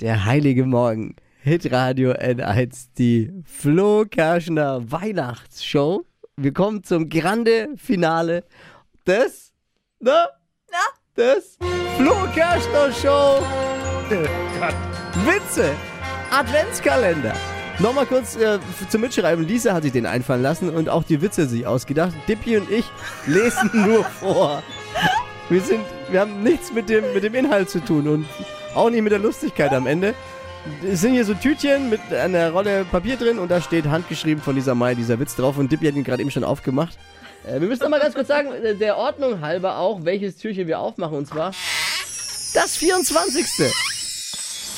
Der heilige Morgen. Hitradio N1, die Flo Kerschner Weihnachtsshow. Wir kommen zum Grande Finale des, na, Na? des Flo Kerschner Show. Witze, Adventskalender. Nochmal kurz äh, zum Mitschreiben. Lisa hat sich den einfallen lassen und auch die Witze sich ausgedacht. Dippi und ich lesen nur vor. Wir sind, wir haben nichts mit dem, mit dem Inhalt zu tun und auch nicht mit der Lustigkeit am Ende. Es sind hier so Tütchen mit einer Rolle Papier drin und da steht handgeschrieben von Lisa May dieser Witz drauf und Dippi hat ihn gerade eben schon aufgemaund Äh, wir müssen noch mal ganz kurz sagen, äh, der Ordnung halber auch, welches Türchen wir aufmachen und zwar das 24.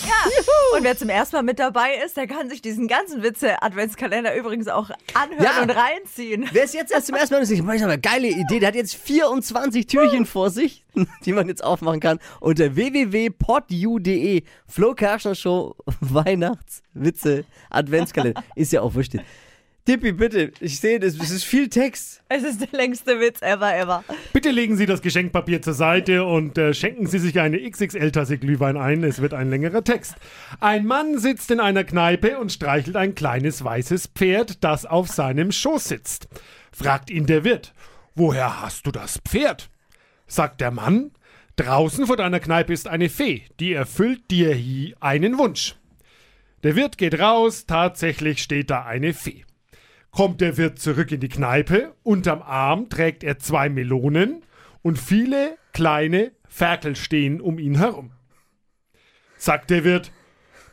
Ja. Und wer zum ersten Mal mit dabei ist, der kann sich diesen ganzen Witze-Adventskalender übrigens auch anhören Ja. und reinziehen. Wer es jetzt erst zum ersten Mal ist, ich meine, eine geile Idee. Der hat jetzt 24 Türchen vor sich, die man jetzt aufmachen kann. Unter www.podu.de Flo Kerschner Show Weihnachtswitze Adventskalender. Ist ja auch wurscht. Dippi, bitte. Ich sehe das. Es ist viel Text. Es ist der längste Witz ever, ever. Bitte legen Sie das Geschenkpapier zur Seite und äh, schenken Sie sich eine XXL-Tasse Glühwein ein. Es wird ein längerer Text. Ein Mann sitzt in einer Kneipe und streichelt ein kleines weißes Pferd, das auf seinem Schoß sitzt. Fragt ihn der Wirt, woher hast du das Pferd? Sagt der Mann, draußen vor deiner Kneipe ist eine Fee, die erfüllt dir hi einen Wunsch. Der Wirt geht raus, tatsächlich steht da eine Fee. Kommt der Wirt zurück in die Kneipe, unterm Arm trägt er zwei Melonen und viele kleine Ferkel stehen um ihn herum. Sagt der Wirt,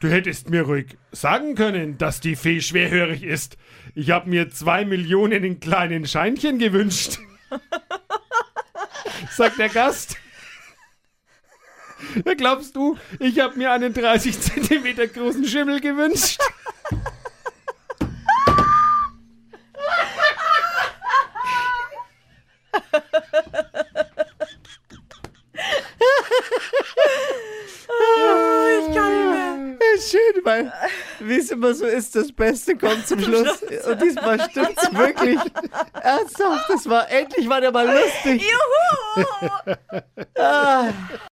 du hättest mir ruhig sagen können, dass die Fee schwerhörig ist. Ich habe mir zwei Millionen in kleinen Scheinchen gewünscht. Sagt der Gast. Glaubst du, ich habe mir einen 30 Zentimeter großen Schimmel gewünscht? Ich kann nicht mehr. Ja, schön, weil, wie es immer so ist, das Beste kommt zum Schluss. Und diesmal stimmt's wirklich. Ernsthaft, das war, endlich war der mal lustig. Juhu!